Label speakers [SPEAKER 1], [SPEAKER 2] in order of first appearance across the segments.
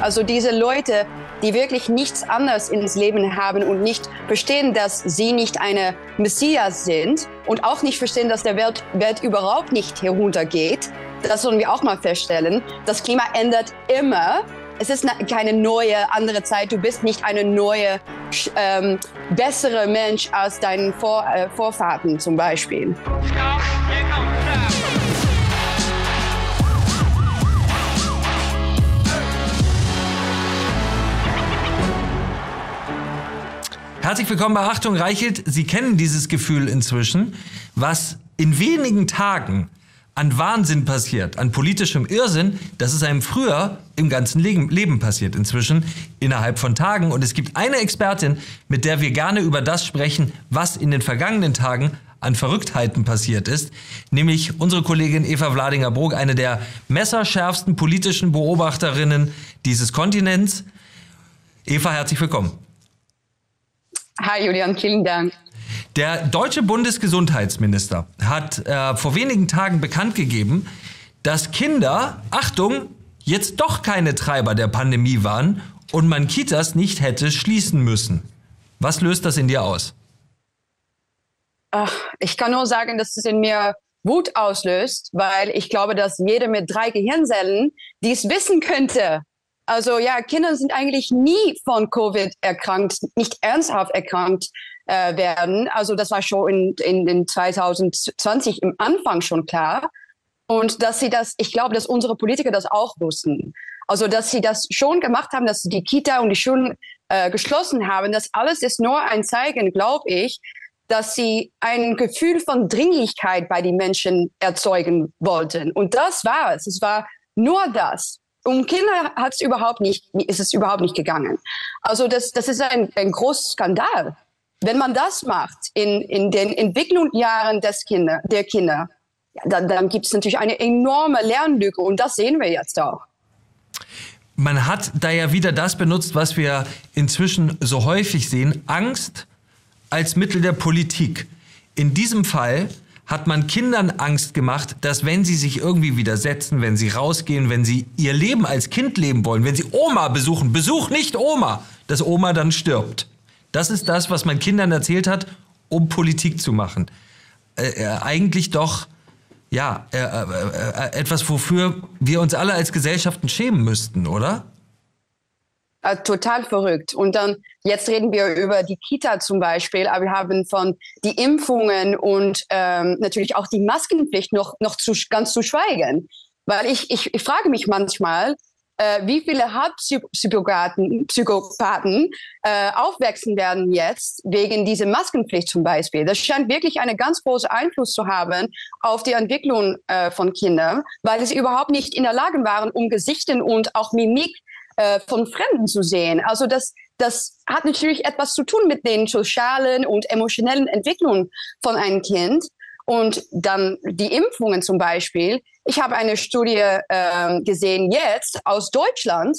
[SPEAKER 1] Also diese Leute, die wirklich nichts anderes ins Leben haben und nicht verstehen, dass sie nicht eine Messias sind und auch nicht verstehen, dass der Welt, Welt überhaupt nicht heruntergeht. Das sollen wir auch mal feststellen. Das Klima ändert immer. Es ist keine neue, andere Zeit. Du bist nicht eine neue, ähm, bessere Mensch als deinen Vor äh, Vorfahren zum Beispiel.
[SPEAKER 2] Herzlich willkommen bei Achtung Reichelt. Sie kennen dieses Gefühl inzwischen, was in wenigen Tagen an Wahnsinn passiert, an politischem Irrsinn, das ist einem früher im ganzen Leben passiert, inzwischen innerhalb von Tagen. Und es gibt eine Expertin, mit der wir gerne über das sprechen, was in den vergangenen Tagen an Verrücktheiten passiert ist, nämlich unsere Kollegin Eva Vladinger-Brog, eine der messerschärfsten politischen Beobachterinnen dieses Kontinents. Eva, herzlich willkommen.
[SPEAKER 1] Hi Julian, vielen Dank.
[SPEAKER 2] Der deutsche Bundesgesundheitsminister hat äh, vor wenigen Tagen bekannt gegeben, dass Kinder, Achtung, jetzt doch keine Treiber der Pandemie waren und man Kitas nicht hätte schließen müssen. Was löst das in dir aus?
[SPEAKER 1] Ach, ich kann nur sagen, dass es in mir Wut auslöst, weil ich glaube, dass jeder mit drei Gehirnzellen dies wissen könnte. Also ja, Kinder sind eigentlich nie von Covid erkrankt, nicht ernsthaft erkrankt äh, werden. Also das war schon in, in, in 2020 im Anfang schon klar. Und dass sie das, ich glaube, dass unsere Politiker das auch wussten. Also dass sie das schon gemacht haben, dass sie die Kita und die Schulen äh, geschlossen haben. Das alles ist nur ein Zeichen, glaube ich, dass sie ein Gefühl von Dringlichkeit bei den Menschen erzeugen wollten. Und das war es. Es war nur das um Kinder hat es überhaupt nicht, ist es überhaupt nicht gegangen. Also das, das ist ein, ein großer Skandal. Wenn man das macht in, in den Entwicklungsjahren des Kinder, der Kinder, dann, dann gibt es natürlich eine enorme Lernlücke und das sehen wir jetzt auch.
[SPEAKER 2] Man hat da ja wieder das benutzt, was wir inzwischen so häufig sehen, Angst als Mittel der Politik. In diesem Fall hat man Kindern Angst gemacht, dass wenn sie sich irgendwie widersetzen, wenn sie rausgehen, wenn sie ihr Leben als Kind leben wollen, wenn sie Oma besuchen, Besuch nicht Oma, dass Oma dann stirbt. Das ist das, was man Kindern erzählt hat, um Politik zu machen. Äh, äh, eigentlich doch, ja, äh, äh, äh etwas, wofür wir uns alle als Gesellschaften schämen müssten, oder?
[SPEAKER 1] Äh, total verrückt. Und dann, jetzt reden wir über die Kita zum Beispiel, aber wir haben von die Impfungen und ähm, natürlich auch die Maskenpflicht noch, noch zu, ganz zu schweigen. Weil ich, ich, ich frage mich manchmal, äh, wie viele Hauptpsychopathen Psychopathen, äh, aufwachsen werden jetzt wegen dieser Maskenpflicht zum Beispiel. Das scheint wirklich einen ganz großen Einfluss zu haben auf die Entwicklung äh, von Kindern, weil sie überhaupt nicht in der Lage waren, um Gesichten und auch Mimik äh, von Fremden zu sehen. Also das, das hat natürlich etwas zu tun mit den sozialen und emotionellen Entwicklungen von einem Kind. Und dann die Impfungen zum Beispiel. Ich habe eine Studie äh, gesehen jetzt aus Deutschland,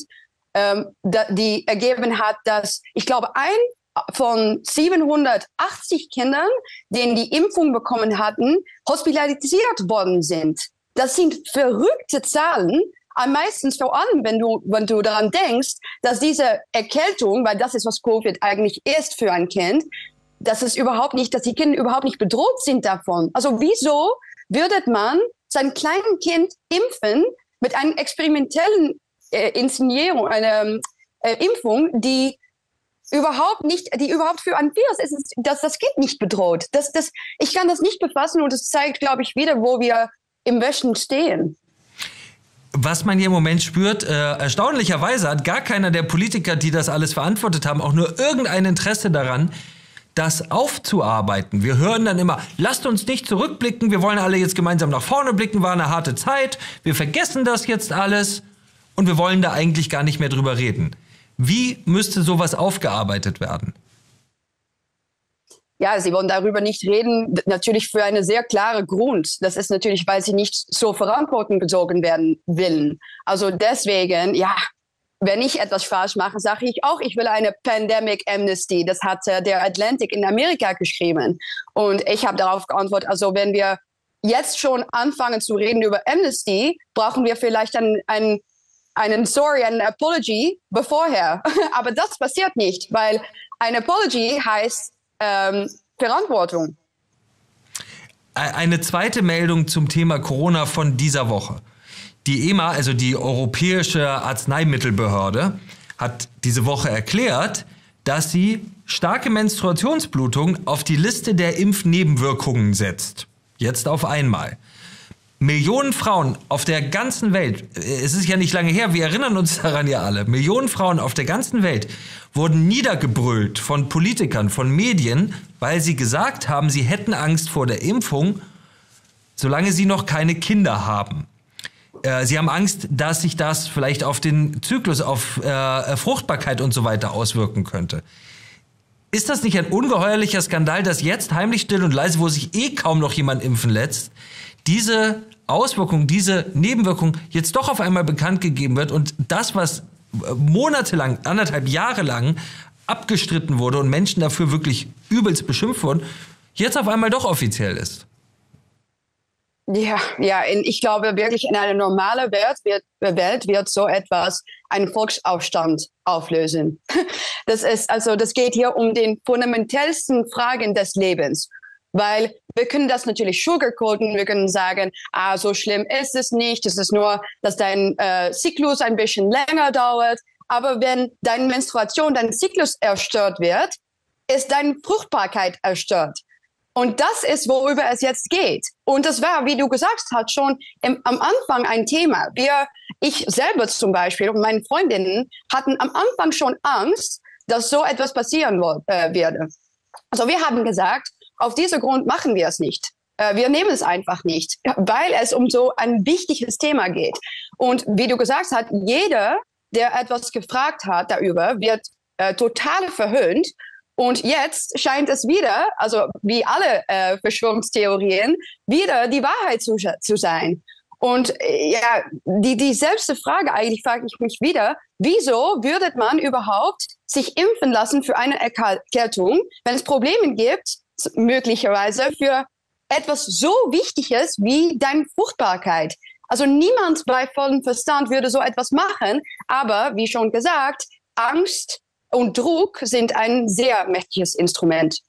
[SPEAKER 1] ähm, die ergeben hat, dass ich glaube, ein von 780 Kindern, denen die Impfung bekommen hatten, hospitalisiert worden sind. Das sind verrückte Zahlen, am meisten vor allem, wenn du, wenn du daran denkst, dass diese Erkältung, weil das ist, was Covid eigentlich ist für ein Kind, dass es überhaupt nicht, dass die Kinder überhaupt nicht bedroht sind davon. Also wieso würde man sein kleines Kind impfen mit einer experimentellen äh, Inszenierung, einer äh, Impfung, die überhaupt nicht, die überhaupt für ein Virus ist, das, das Kind nicht bedroht. Das, das, ich kann das nicht befassen und es zeigt, glaube ich, wieder, wo wir im Westen stehen.
[SPEAKER 2] Was man hier im Moment spürt, äh, erstaunlicherweise hat gar keiner der Politiker, die das alles verantwortet haben, auch nur irgendein Interesse daran, das aufzuarbeiten. Wir hören dann immer, lasst uns nicht zurückblicken, wir wollen alle jetzt gemeinsam nach vorne blicken, war eine harte Zeit, wir vergessen das jetzt alles und wir wollen da eigentlich gar nicht mehr drüber reden. Wie müsste sowas aufgearbeitet werden?
[SPEAKER 1] Ja, sie wollen darüber nicht reden, natürlich für einen sehr klaren Grund. Das ist natürlich, weil sie nicht zur Verantwortung gezogen werden wollen. Also deswegen, ja, wenn ich etwas falsch mache, sage ich auch, ich will eine Pandemic Amnesty. Das hat äh, der Atlantic in Amerika geschrieben. Und ich habe darauf geantwortet, also wenn wir jetzt schon anfangen zu reden über Amnesty, brauchen wir vielleicht ein, ein einen Sorry, einen Apology bevorher. Aber das passiert nicht, weil ein Apology heißt ähm, Verantwortung.
[SPEAKER 2] Eine zweite Meldung zum Thema Corona von dieser Woche. Die EMA, also die Europäische Arzneimittelbehörde, hat diese Woche erklärt, dass sie starke Menstruationsblutung auf die Liste der Impfnebenwirkungen setzt. Jetzt auf einmal. Millionen Frauen auf der ganzen Welt, äh, es ist ja nicht lange her, wir erinnern uns daran ja alle, Millionen Frauen auf der ganzen Welt wurden niedergebrüllt von Politikern, von Medien, weil sie gesagt haben, sie hätten Angst vor der Impfung, solange sie noch keine Kinder haben. Äh, sie haben Angst, dass sich das vielleicht auf den Zyklus, auf äh, Fruchtbarkeit und so weiter auswirken könnte. Ist das nicht ein ungeheuerlicher Skandal, dass jetzt heimlich still und leise, wo sich eh kaum noch jemand impfen lässt, diese Auswirkung, diese Nebenwirkung jetzt doch auf einmal bekannt gegeben wird und das, was äh, monatelang, anderthalb Jahre lang abgestritten wurde und Menschen dafür wirklich übelst beschimpft wurden, jetzt auf einmal doch offiziell ist.
[SPEAKER 1] Ja, ja, ich glaube wirklich in einer normalen Welt wird, Welt wird so etwas einen Volksaufstand auflösen. Das ist also, das geht hier um den fundamentalsten Fragen des Lebens. Weil wir können das natürlich sugarcoaten, wir können sagen, ah, so schlimm ist es nicht, es ist nur, dass dein äh, Zyklus ein bisschen länger dauert. Aber wenn deine Menstruation, dein Zyklus erstört wird, ist deine Fruchtbarkeit erstört. Und das ist, worüber es jetzt geht. Und das war, wie du gesagt hast, schon im, am Anfang ein Thema. Wir, ich selber zum Beispiel und meine Freundinnen hatten am Anfang schon Angst, dass so etwas passieren äh, werde. Also wir haben gesagt, auf diesem Grund machen wir es nicht. Äh, wir nehmen es einfach nicht, weil es um so ein wichtiges Thema geht. Und wie du gesagt hast, jeder, der etwas gefragt hat darüber, wird äh, total verhöhnt. Und jetzt scheint es wieder, also wie alle äh, Verschwörungstheorien, wieder die Wahrheit zu, zu sein. Und äh, ja, die, die selbste Frage eigentlich frage ich mich wieder, wieso würde man überhaupt sich impfen lassen für eine Erkältung, wenn es Probleme gibt, möglicherweise für etwas so Wichtiges wie deine Fruchtbarkeit. Also niemand bei vollem Verstand würde so etwas machen, aber wie schon gesagt, Angst und Druck sind ein sehr mächtiges Instrument.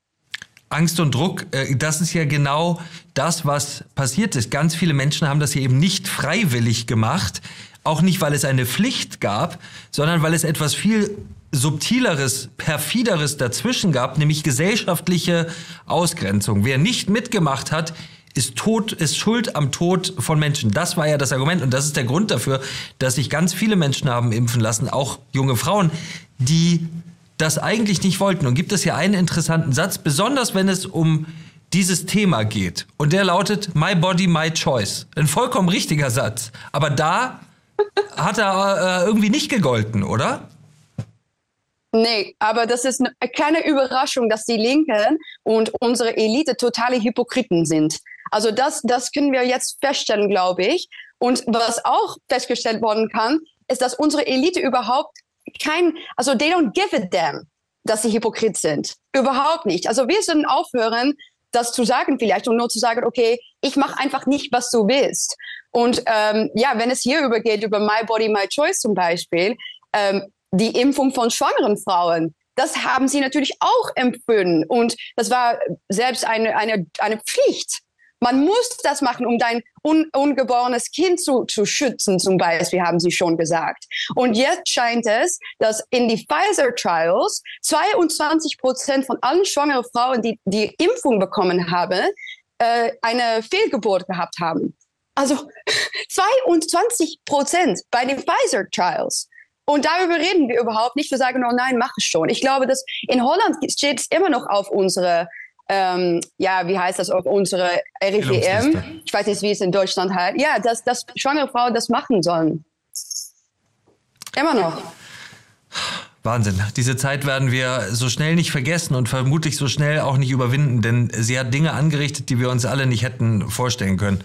[SPEAKER 2] Angst und Druck, äh, das ist ja genau das, was passiert ist. Ganz viele Menschen haben das hier eben nicht freiwillig gemacht. Auch nicht, weil es eine Pflicht gab, sondern weil es etwas viel subtileres, perfideres dazwischen gab, nämlich gesellschaftliche Ausgrenzung. Wer nicht mitgemacht hat, ist tot, ist schuld am Tod von Menschen. Das war ja das Argument und das ist der Grund dafür, dass sich ganz viele Menschen haben impfen lassen, auch junge Frauen, die das eigentlich nicht wollten. Und gibt es hier einen interessanten Satz, besonders wenn es um dieses Thema geht. Und der lautet My Body, My Choice. Ein vollkommen richtiger Satz. Aber da hat er äh, irgendwie nicht gegolten, oder?
[SPEAKER 1] Nee, aber das ist keine Überraschung, dass die Linken und unsere Elite totale Hypokriten sind. Also das, das können wir jetzt feststellen, glaube ich. Und was auch festgestellt worden kann, ist, dass unsere Elite überhaupt kein, also they don't give a damn, dass sie Hypokrit sind. Überhaupt nicht. Also wir sollen aufhören, das zu sagen vielleicht und nur zu sagen, okay, ich mache einfach nicht, was du willst. Und ähm, ja, wenn es hier übergeht, über My Body, My Choice zum Beispiel, ähm, die Impfung von schwangeren Frauen. Das haben sie natürlich auch empfunden. Und das war selbst eine, eine, eine Pflicht. Man muss das machen, um dein un ungeborenes Kind zu, zu schützen, zum Beispiel, haben sie schon gesagt. Und jetzt scheint es, dass in die Pfizer-Trials 22 Prozent von allen schwangeren Frauen, die die Impfung bekommen haben, äh, eine Fehlgeburt gehabt haben. Also 22 Prozent bei den Pfizer-Trials. Und darüber reden wir überhaupt nicht. Wir sagen, oh nein, mach es schon. Ich glaube, dass in Holland steht es immer noch auf unsere, ähm, ja, wie heißt das, auf unsere RIVM. Ich weiß nicht, wie es in Deutschland heißt. Ja, dass, dass schwangere Frauen das machen sollen. Immer noch.
[SPEAKER 2] Wahnsinn. Diese Zeit werden wir so schnell nicht vergessen und vermutlich so schnell auch nicht überwinden, denn sie hat Dinge angerichtet, die wir uns alle nicht hätten vorstellen können.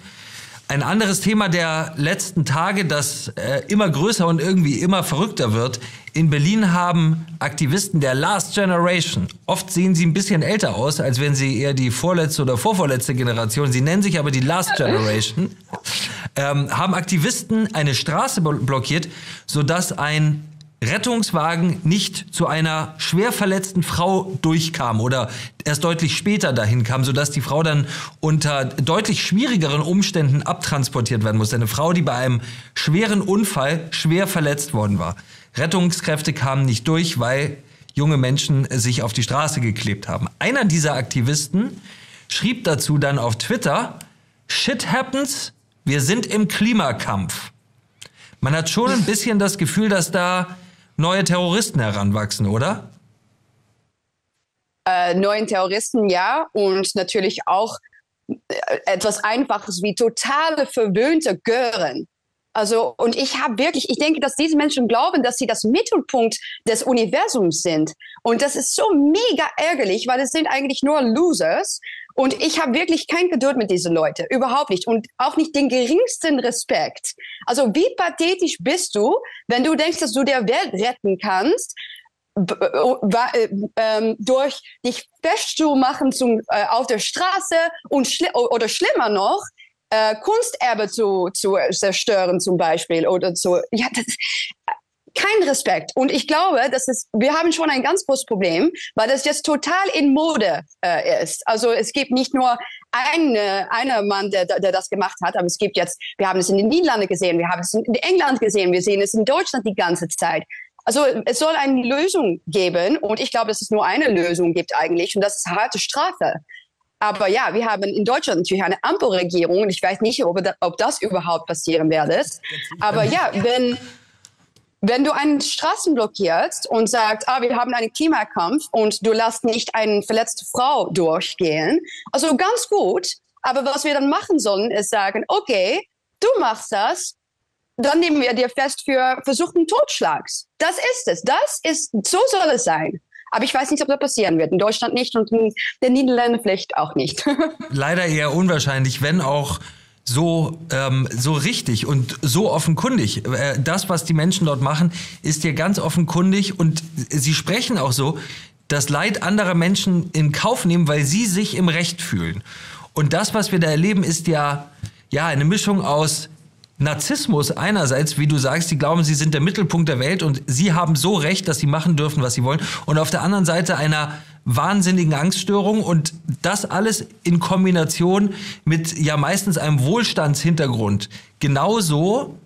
[SPEAKER 2] Ein anderes Thema der letzten Tage, das äh, immer größer und irgendwie immer verrückter wird. In Berlin haben Aktivisten der Last Generation, oft sehen sie ein bisschen älter aus, als wenn sie eher die vorletzte oder vorvorletzte Generation, sie nennen sich aber die Last Generation, ähm, haben Aktivisten eine Straße blockiert, sodass ein Rettungswagen nicht zu einer schwer verletzten Frau durchkam oder erst deutlich später dahin kam, sodass die Frau dann unter deutlich schwierigeren Umständen abtransportiert werden musste. Eine Frau, die bei einem schweren Unfall schwer verletzt worden war. Rettungskräfte kamen nicht durch, weil junge Menschen sich auf die Straße geklebt haben. Einer dieser Aktivisten schrieb dazu dann auf Twitter, Shit happens, wir sind im Klimakampf. Man hat schon ein bisschen das Gefühl, dass da neue Terroristen heranwachsen, oder?
[SPEAKER 1] Äh, neuen Terroristen, ja. Und natürlich auch äh, etwas Einfaches wie totale verwöhnte Gören. Also, und ich habe wirklich, ich denke, dass diese Menschen glauben, dass sie das Mittelpunkt des Universums sind. Und das ist so mega ärgerlich, weil es sind eigentlich nur Losers. Und ich habe wirklich kein Geduld mit diesen Leuten, überhaupt nicht. Und auch nicht den geringsten Respekt. Also wie pathetisch bist du, wenn du denkst, dass du der Welt retten kannst, äh, ähm, durch dich festzumachen zum, äh, auf der Straße und schli oder schlimmer noch, äh, Kunsterbe zu, zu zerstören zum Beispiel oder zu, ja, das, kein Respekt. Und ich glaube, das ist, wir haben schon ein ganz großes Problem, weil das jetzt total in Mode äh, ist. Also es gibt nicht nur eine, einer Mann, der, der das gemacht hat, aber es gibt jetzt, wir haben es in den Niederlanden gesehen, wir haben es in England gesehen, wir sehen es in Deutschland die ganze Zeit. Also es soll eine Lösung geben und ich glaube, dass es nur eine Lösung gibt eigentlich und das ist harte Strafe. Aber ja, wir haben in Deutschland natürlich eine Ampelregierung und ich weiß nicht, ob, ob das überhaupt passieren wird. Aber ja, wenn, wenn du einen Straßen blockierst und sagst, ah, wir haben einen Klimakampf und du lässt nicht eine verletzte Frau durchgehen, also ganz gut. Aber was wir dann machen sollen, ist sagen, okay, du machst das, dann nehmen wir dir fest für versuchten Totschlags. Das ist es. Das ist, so soll es sein. Aber ich weiß nicht, ob das passieren wird. In Deutschland nicht und in den Niederlanden vielleicht auch nicht.
[SPEAKER 2] Leider eher unwahrscheinlich, wenn auch so, ähm, so richtig und so offenkundig. Äh, das, was die Menschen dort machen, ist ja ganz offenkundig und sie sprechen auch so, das Leid anderer Menschen in Kauf nehmen, weil sie sich im Recht fühlen. Und das, was wir da erleben, ist ja, ja eine Mischung aus Narzissmus einerseits, wie du sagst, die glauben, sie sind der Mittelpunkt der Welt und sie haben so recht, dass sie machen dürfen, was sie wollen. Und auf der anderen Seite einer wahnsinnigen Angststörung und das alles in Kombination mit ja meistens einem Wohlstandshintergrund. Genauso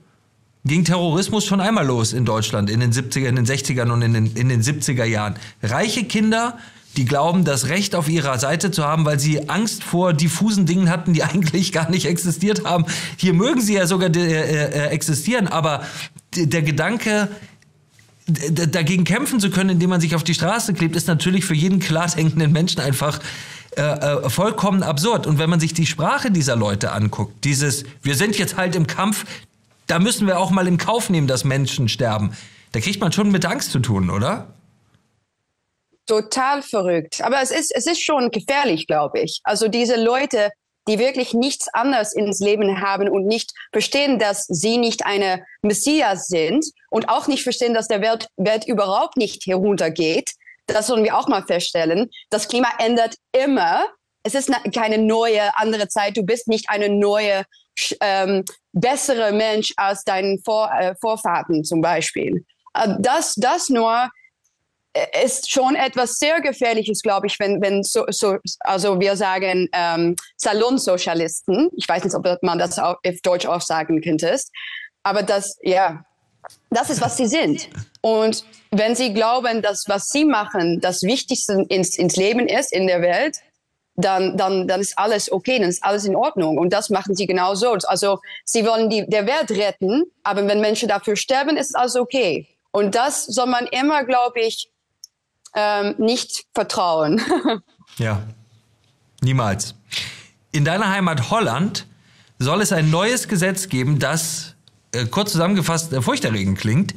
[SPEAKER 2] ging Terrorismus schon einmal los in Deutschland in den 70er, in den 60ern und in den, in den 70er Jahren. Reiche Kinder die glauben, das Recht auf ihrer Seite zu haben, weil sie Angst vor diffusen Dingen hatten, die eigentlich gar nicht existiert haben. Hier mögen sie ja sogar äh, äh, existieren, aber der Gedanke, dagegen kämpfen zu können, indem man sich auf die Straße klebt, ist natürlich für jeden klar denkenden Menschen einfach äh, äh, vollkommen absurd. Und wenn man sich die Sprache dieser Leute anguckt, dieses, wir sind jetzt halt im Kampf, da müssen wir auch mal in Kauf nehmen, dass Menschen sterben, da kriegt man schon mit Angst zu tun, oder?
[SPEAKER 1] total verrückt. Aber es ist, es ist schon gefährlich, glaube ich. Also diese Leute, die wirklich nichts anderes ins Leben haben und nicht verstehen, dass sie nicht eine Messias sind und auch nicht verstehen, dass der Welt, Welt überhaupt nicht heruntergeht. Das sollen wir auch mal feststellen. Das Klima ändert immer. Es ist keine neue, andere Zeit. Du bist nicht eine neue, ähm, bessere Mensch als deinen Vor äh, Vorfahren zum Beispiel. Äh, das, das nur ist schon etwas sehr Gefährliches, glaube ich, wenn, wenn so, so also wir sagen ähm, Salonsozialisten, ich weiß nicht, ob man das auf, auf Deutsch auch sagen könnte, aber das, ja, das ist, was sie sind. Und wenn sie glauben, dass was sie machen das Wichtigste ins, ins Leben ist in der Welt, dann, dann, dann ist alles okay, dann ist alles in Ordnung. Und das machen sie genauso. Also sie wollen die, der Welt retten, aber wenn Menschen dafür sterben, ist alles okay. Und das soll man immer, glaube ich, ähm, nicht vertrauen.
[SPEAKER 2] ja, niemals. In deiner Heimat Holland soll es ein neues Gesetz geben, das äh, kurz zusammengefasst äh, furchterregend klingt.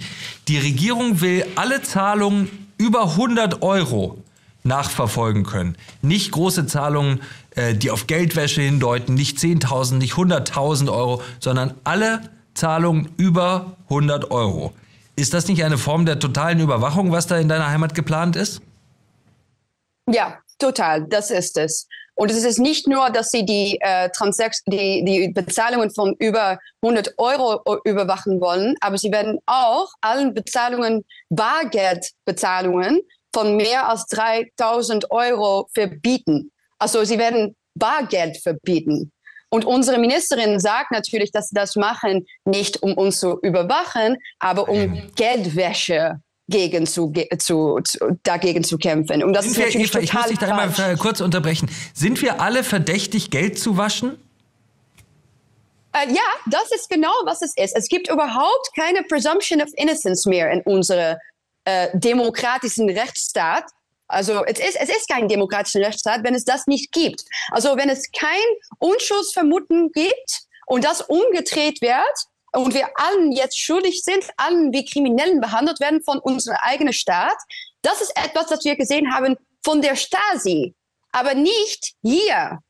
[SPEAKER 2] Die Regierung will alle Zahlungen über 100 Euro nachverfolgen können. Nicht große Zahlungen, äh, die auf Geldwäsche hindeuten, nicht 10.000, nicht 100.000 Euro, sondern alle Zahlungen über 100 Euro. Ist das nicht eine Form der totalen Überwachung, was da in deiner Heimat geplant ist?
[SPEAKER 1] Ja, total, das ist es. Und es ist nicht nur, dass sie die, äh, die, die Bezahlungen von über 100 Euro überwachen wollen, aber sie werden auch allen Bezahlungen, Bargeldbezahlungen von mehr als 3000 Euro verbieten. Also sie werden Bargeld verbieten. Und unsere Ministerin sagt natürlich, dass sie das machen, nicht um uns zu überwachen, aber um Geldwäsche gegen zu, zu, zu, dagegen zu kämpfen. Und das
[SPEAKER 2] Sind ist wir, Eva, ich muss dich da einmal kurz unterbrechen. Sind wir alle verdächtig, Geld zu waschen?
[SPEAKER 1] Äh, ja, das ist genau, was es ist. Es gibt überhaupt keine Presumption of Innocence mehr in unserem äh, demokratischen Rechtsstaat. Also es ist, es ist kein demokratischer Rechtsstaat, wenn es das nicht gibt. Also wenn es kein Unschuldsvermuten gibt und das umgedreht wird, und wir allen jetzt schuldig sind, allen wie Kriminellen behandelt werden von unserem eigenen Staat. Das ist etwas, das wir gesehen haben von der Stasi, aber nicht hier.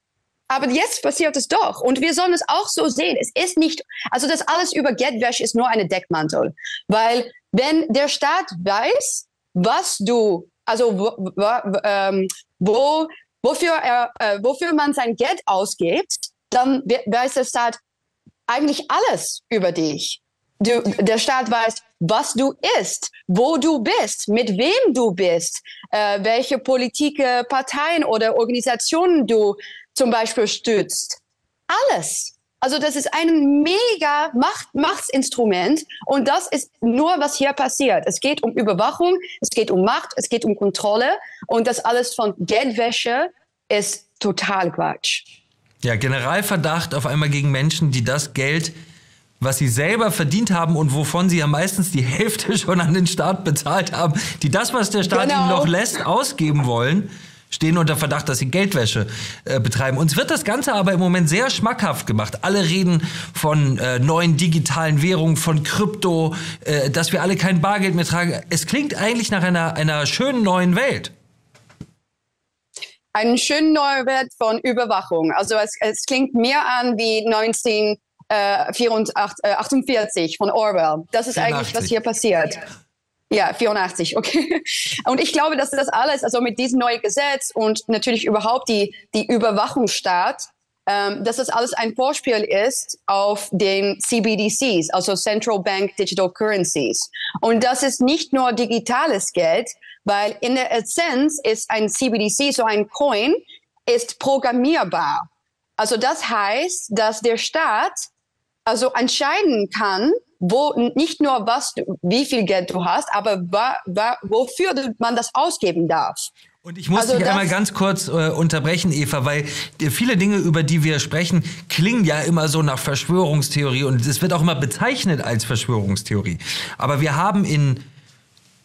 [SPEAKER 1] Aber jetzt passiert es doch. Und wir sollen es auch so sehen. Es ist nicht, also das alles über Geldwäsche ist nur eine Deckmantel. Weil wenn der Staat weiß, was du, also wo, wo, ähm, wo wofür, er, äh, wofür man sein Geld ausgibt, dann weiß der Staat, eigentlich alles über dich. Du, der Staat weiß, was du isst, wo du bist, mit wem du bist, äh, welche Politik, Parteien oder Organisationen du zum Beispiel stützt. Alles. Also das ist ein mega Macht, Machtsinstrument und das ist nur, was hier passiert. Es geht um Überwachung, es geht um Macht, es geht um Kontrolle und das alles von Geldwäsche ist total Quatsch.
[SPEAKER 2] Ja, Generalverdacht auf einmal gegen Menschen, die das Geld, was sie selber verdient haben und wovon sie ja meistens die Hälfte schon an den Staat bezahlt haben, die das, was der Staat genau. ihnen noch lässt, ausgeben wollen stehen unter Verdacht, dass sie Geldwäsche äh, betreiben. Uns wird das Ganze aber im Moment sehr schmackhaft gemacht. Alle reden von äh, neuen digitalen Währungen, von Krypto, äh, dass wir alle kein Bargeld mehr tragen. Es klingt eigentlich nach einer, einer schönen neuen Welt
[SPEAKER 1] einen schönen Neuwert von Überwachung. Also es, es klingt mehr an wie 1948 äh, von Orwell. Das ist 84. eigentlich, was hier passiert. Ja, 84, okay. Und ich glaube, dass das alles, also mit diesem neuen Gesetz und natürlich überhaupt die, die Überwachungsstaat, ähm, dass das alles ein Vorspiel ist auf den CBDCs, also Central Bank Digital Currencies. Und das ist nicht nur digitales Geld, weil in der Essenz ist ein CBDC, so ein Coin, ist programmierbar. Also das heißt, dass der Staat also entscheiden kann, wo nicht nur was, wie viel Geld du hast, aber wa, wa, wofür man das ausgeben darf.
[SPEAKER 2] Und ich muss also dich einmal ganz kurz äh, unterbrechen, Eva, weil viele Dinge, über die wir sprechen, klingen ja immer so nach Verschwörungstheorie und es wird auch immer bezeichnet als Verschwörungstheorie. Aber wir haben in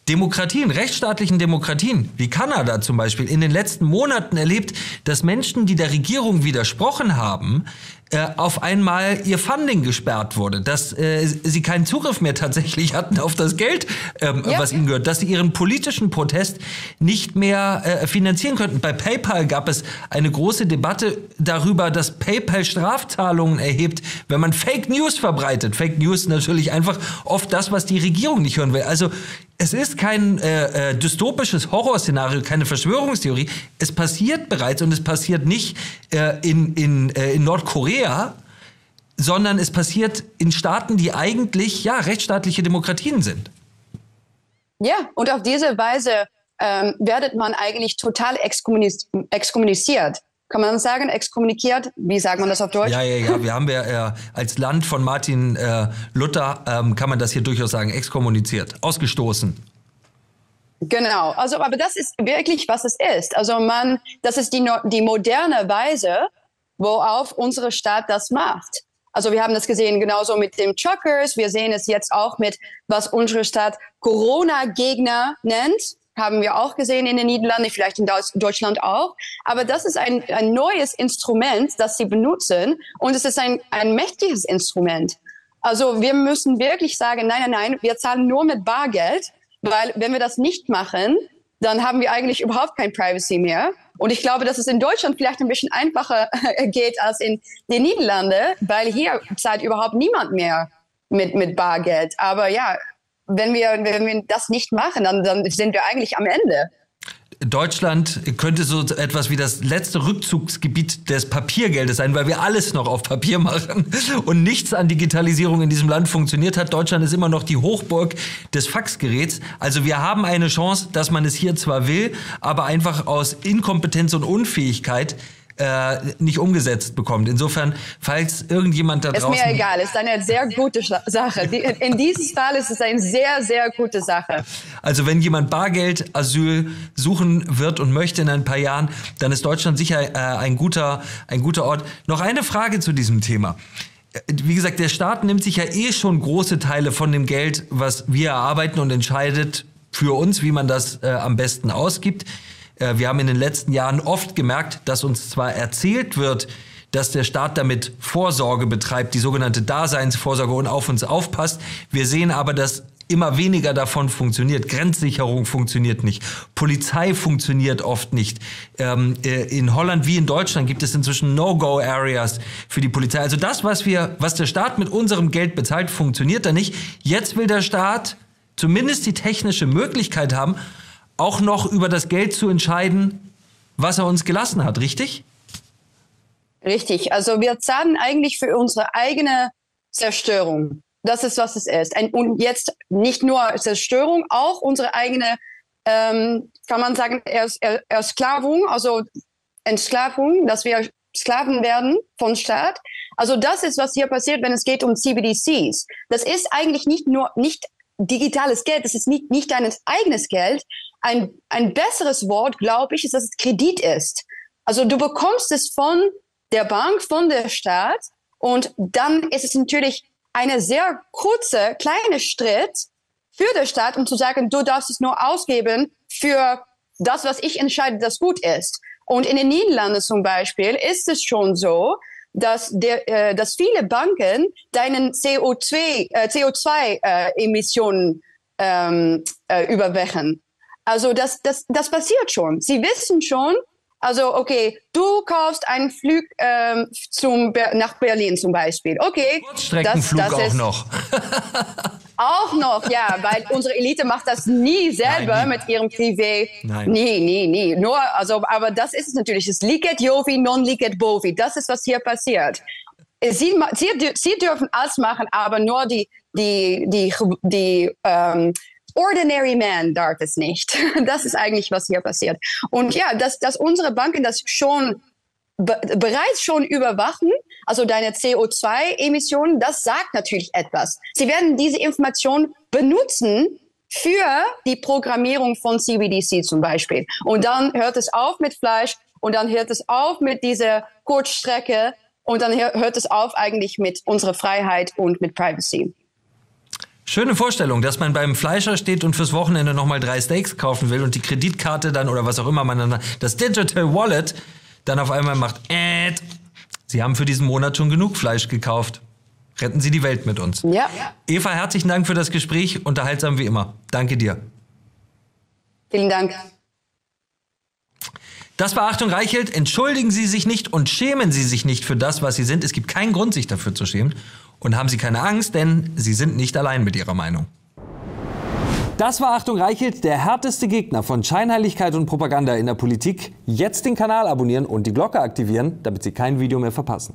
[SPEAKER 2] Demokratien, rechtsstaatlichen Demokratien, wie Kanada zum Beispiel, in den letzten Monaten erlebt, dass Menschen, die der Regierung widersprochen haben, äh, auf einmal ihr Funding gesperrt wurde, dass äh, sie keinen Zugriff mehr tatsächlich hatten auf das Geld, ähm, ja. was ihnen gehört, dass sie ihren politischen Protest nicht mehr äh, finanzieren könnten. Bei PayPal gab es eine große Debatte darüber, dass PayPal Strafzahlungen erhebt, wenn man Fake News verbreitet. Fake News natürlich einfach oft das, was die Regierung nicht hören will. Also es ist kein äh, äh, dystopisches Horrorszenario, keine Verschwörungstheorie. Es passiert bereits und es passiert nicht äh, in, in, äh, in Nordkorea, sondern es passiert in Staaten, die eigentlich ja rechtsstaatliche Demokratien sind.
[SPEAKER 1] Ja, und auf diese Weise ähm, werdet man eigentlich total exkommuniziert kann man sagen, exkommuniziert? Wie sagt man das auf Deutsch?
[SPEAKER 2] Ja, ja, ja. Wir haben ja äh, als Land von Martin äh, Luther, ähm, kann man das hier durchaus sagen, exkommuniziert, ausgestoßen.
[SPEAKER 1] Genau, also aber das ist wirklich, was es ist. Also man, das ist die, die moderne Weise, worauf unsere Stadt das macht. Also wir haben das gesehen genauso mit den Truckers. Wir sehen es jetzt auch mit, was unsere Stadt Corona-Gegner nennt haben wir auch gesehen in den Niederlanden, vielleicht in Deutschland auch. Aber das ist ein, ein neues Instrument, das sie benutzen und es ist ein, ein mächtiges Instrument. Also wir müssen wirklich sagen, nein, nein, nein, wir zahlen nur mit Bargeld, weil wenn wir das nicht machen, dann haben wir eigentlich überhaupt kein Privacy mehr. Und ich glaube, dass es in Deutschland vielleicht ein bisschen einfacher geht als in den Niederlanden, weil hier zahlt überhaupt niemand mehr mit, mit Bargeld. Aber ja, wenn wir, wenn wir das nicht machen, dann, dann sind wir eigentlich am Ende.
[SPEAKER 2] Deutschland könnte so etwas wie das letzte Rückzugsgebiet des Papiergeldes sein, weil wir alles noch auf Papier machen und nichts an Digitalisierung in diesem Land funktioniert hat. Deutschland ist immer noch die Hochburg des Faxgeräts. Also wir haben eine Chance, dass man es hier zwar will, aber einfach aus Inkompetenz und Unfähigkeit äh, nicht umgesetzt bekommt. Insofern, falls irgendjemand da draußen...
[SPEAKER 1] Ist mir egal, ist eine sehr gute Sache. In diesem Fall ist es eine sehr, sehr gute Sache.
[SPEAKER 2] Also wenn jemand Bargeld, Asyl suchen wird und möchte in ein paar Jahren, dann ist Deutschland sicher äh, ein, guter, ein guter Ort. Noch eine Frage zu diesem Thema wie gesagt, der Staat nimmt sich ja eh schon große Teile von dem Geld, was wir erarbeiten und entscheidet für uns, wie man das äh, am besten ausgibt. Äh, wir haben in den letzten Jahren oft gemerkt, dass uns zwar erzählt wird, dass der Staat damit Vorsorge betreibt, die sogenannte Daseinsvorsorge und auf uns aufpasst. Wir sehen aber, dass immer weniger davon funktioniert. Grenzsicherung funktioniert nicht. Polizei funktioniert oft nicht. Ähm, äh, in Holland wie in Deutschland gibt es inzwischen No-Go-Areas für die Polizei. Also das, was wir, was der Staat mit unserem Geld bezahlt, funktioniert da nicht. Jetzt will der Staat zumindest die technische Möglichkeit haben, auch noch über das Geld zu entscheiden, was er uns gelassen hat, richtig?
[SPEAKER 1] Richtig. Also wir zahlen eigentlich für unsere eigene Zerstörung. Das ist, was es ist. Und jetzt nicht nur Zerstörung, auch unsere eigene, ähm, kann man sagen, Ersklavung, also Entsklavung, dass wir Sklaven werden von Staat. Also das ist, was hier passiert, wenn es geht um CBDCs. Das ist eigentlich nicht nur nicht digitales Geld, das ist nicht, nicht dein eigenes Geld, ein, ein besseres Wort, glaube ich, ist, dass es Kredit ist. Also du bekommst es von der Bank, von der Staat und dann ist es natürlich eine sehr kurze, kleine Schritt für den Staat, um zu sagen, du darfst es nur ausgeben für das, was ich entscheide, das gut ist. Und in den Niederlanden zum Beispiel ist es schon so, dass, der, äh, dass viele Banken deinen CO2, äh, CO2-Emissionen äh, ähm, äh, überwachen. Also das, das, das passiert schon. Sie wissen schon, also okay, du kaufst einen Flug ähm, zum, nach Berlin zum Beispiel. Okay,
[SPEAKER 2] Kurzstreckenflug das, das auch noch.
[SPEAKER 1] auch noch, ja, weil unsere Elite macht das nie selber Nein, nie. mit ihrem Privé. Nein. Nie, nie, nie. Nur, also, aber das ist es natürlich. Es liegt Jovi, non liegt Bovi. Das ist, was hier passiert. Sie, sie, sie dürfen alles machen, aber nur die, die, die, die ähm, Ordinary Man darf es nicht. Das ist eigentlich, was hier passiert. Und ja, dass, dass unsere Banken das schon be bereits schon überwachen, also deine CO2-Emissionen, das sagt natürlich etwas. Sie werden diese Information benutzen für die Programmierung von CBDC zum Beispiel. Und dann hört es auf mit Fleisch und dann hört es auf mit dieser Kurzstrecke und dann hört es auf eigentlich mit unserer Freiheit und mit Privacy.
[SPEAKER 2] Schöne Vorstellung, dass man beim Fleischer steht und fürs Wochenende nochmal drei Steaks kaufen will und die Kreditkarte dann oder was auch immer man dann, das Digital Wallet dann auf einmal macht, äh, Sie haben für diesen Monat schon genug Fleisch gekauft. Retten Sie die Welt mit uns.
[SPEAKER 1] Ja.
[SPEAKER 2] Eva, herzlichen Dank für das Gespräch, unterhaltsam wie immer. Danke dir.
[SPEAKER 1] Vielen Dank.
[SPEAKER 2] Das war Achtung Reichelt. Entschuldigen Sie sich nicht und schämen Sie sich nicht für das, was Sie sind. Es gibt keinen Grund, sich dafür zu schämen. Und haben Sie keine Angst, denn Sie sind nicht allein mit Ihrer Meinung. Das war Achtung Reichelt, der härteste Gegner von Scheinheiligkeit und Propaganda in der Politik. Jetzt den Kanal abonnieren und die Glocke aktivieren, damit Sie kein Video mehr verpassen.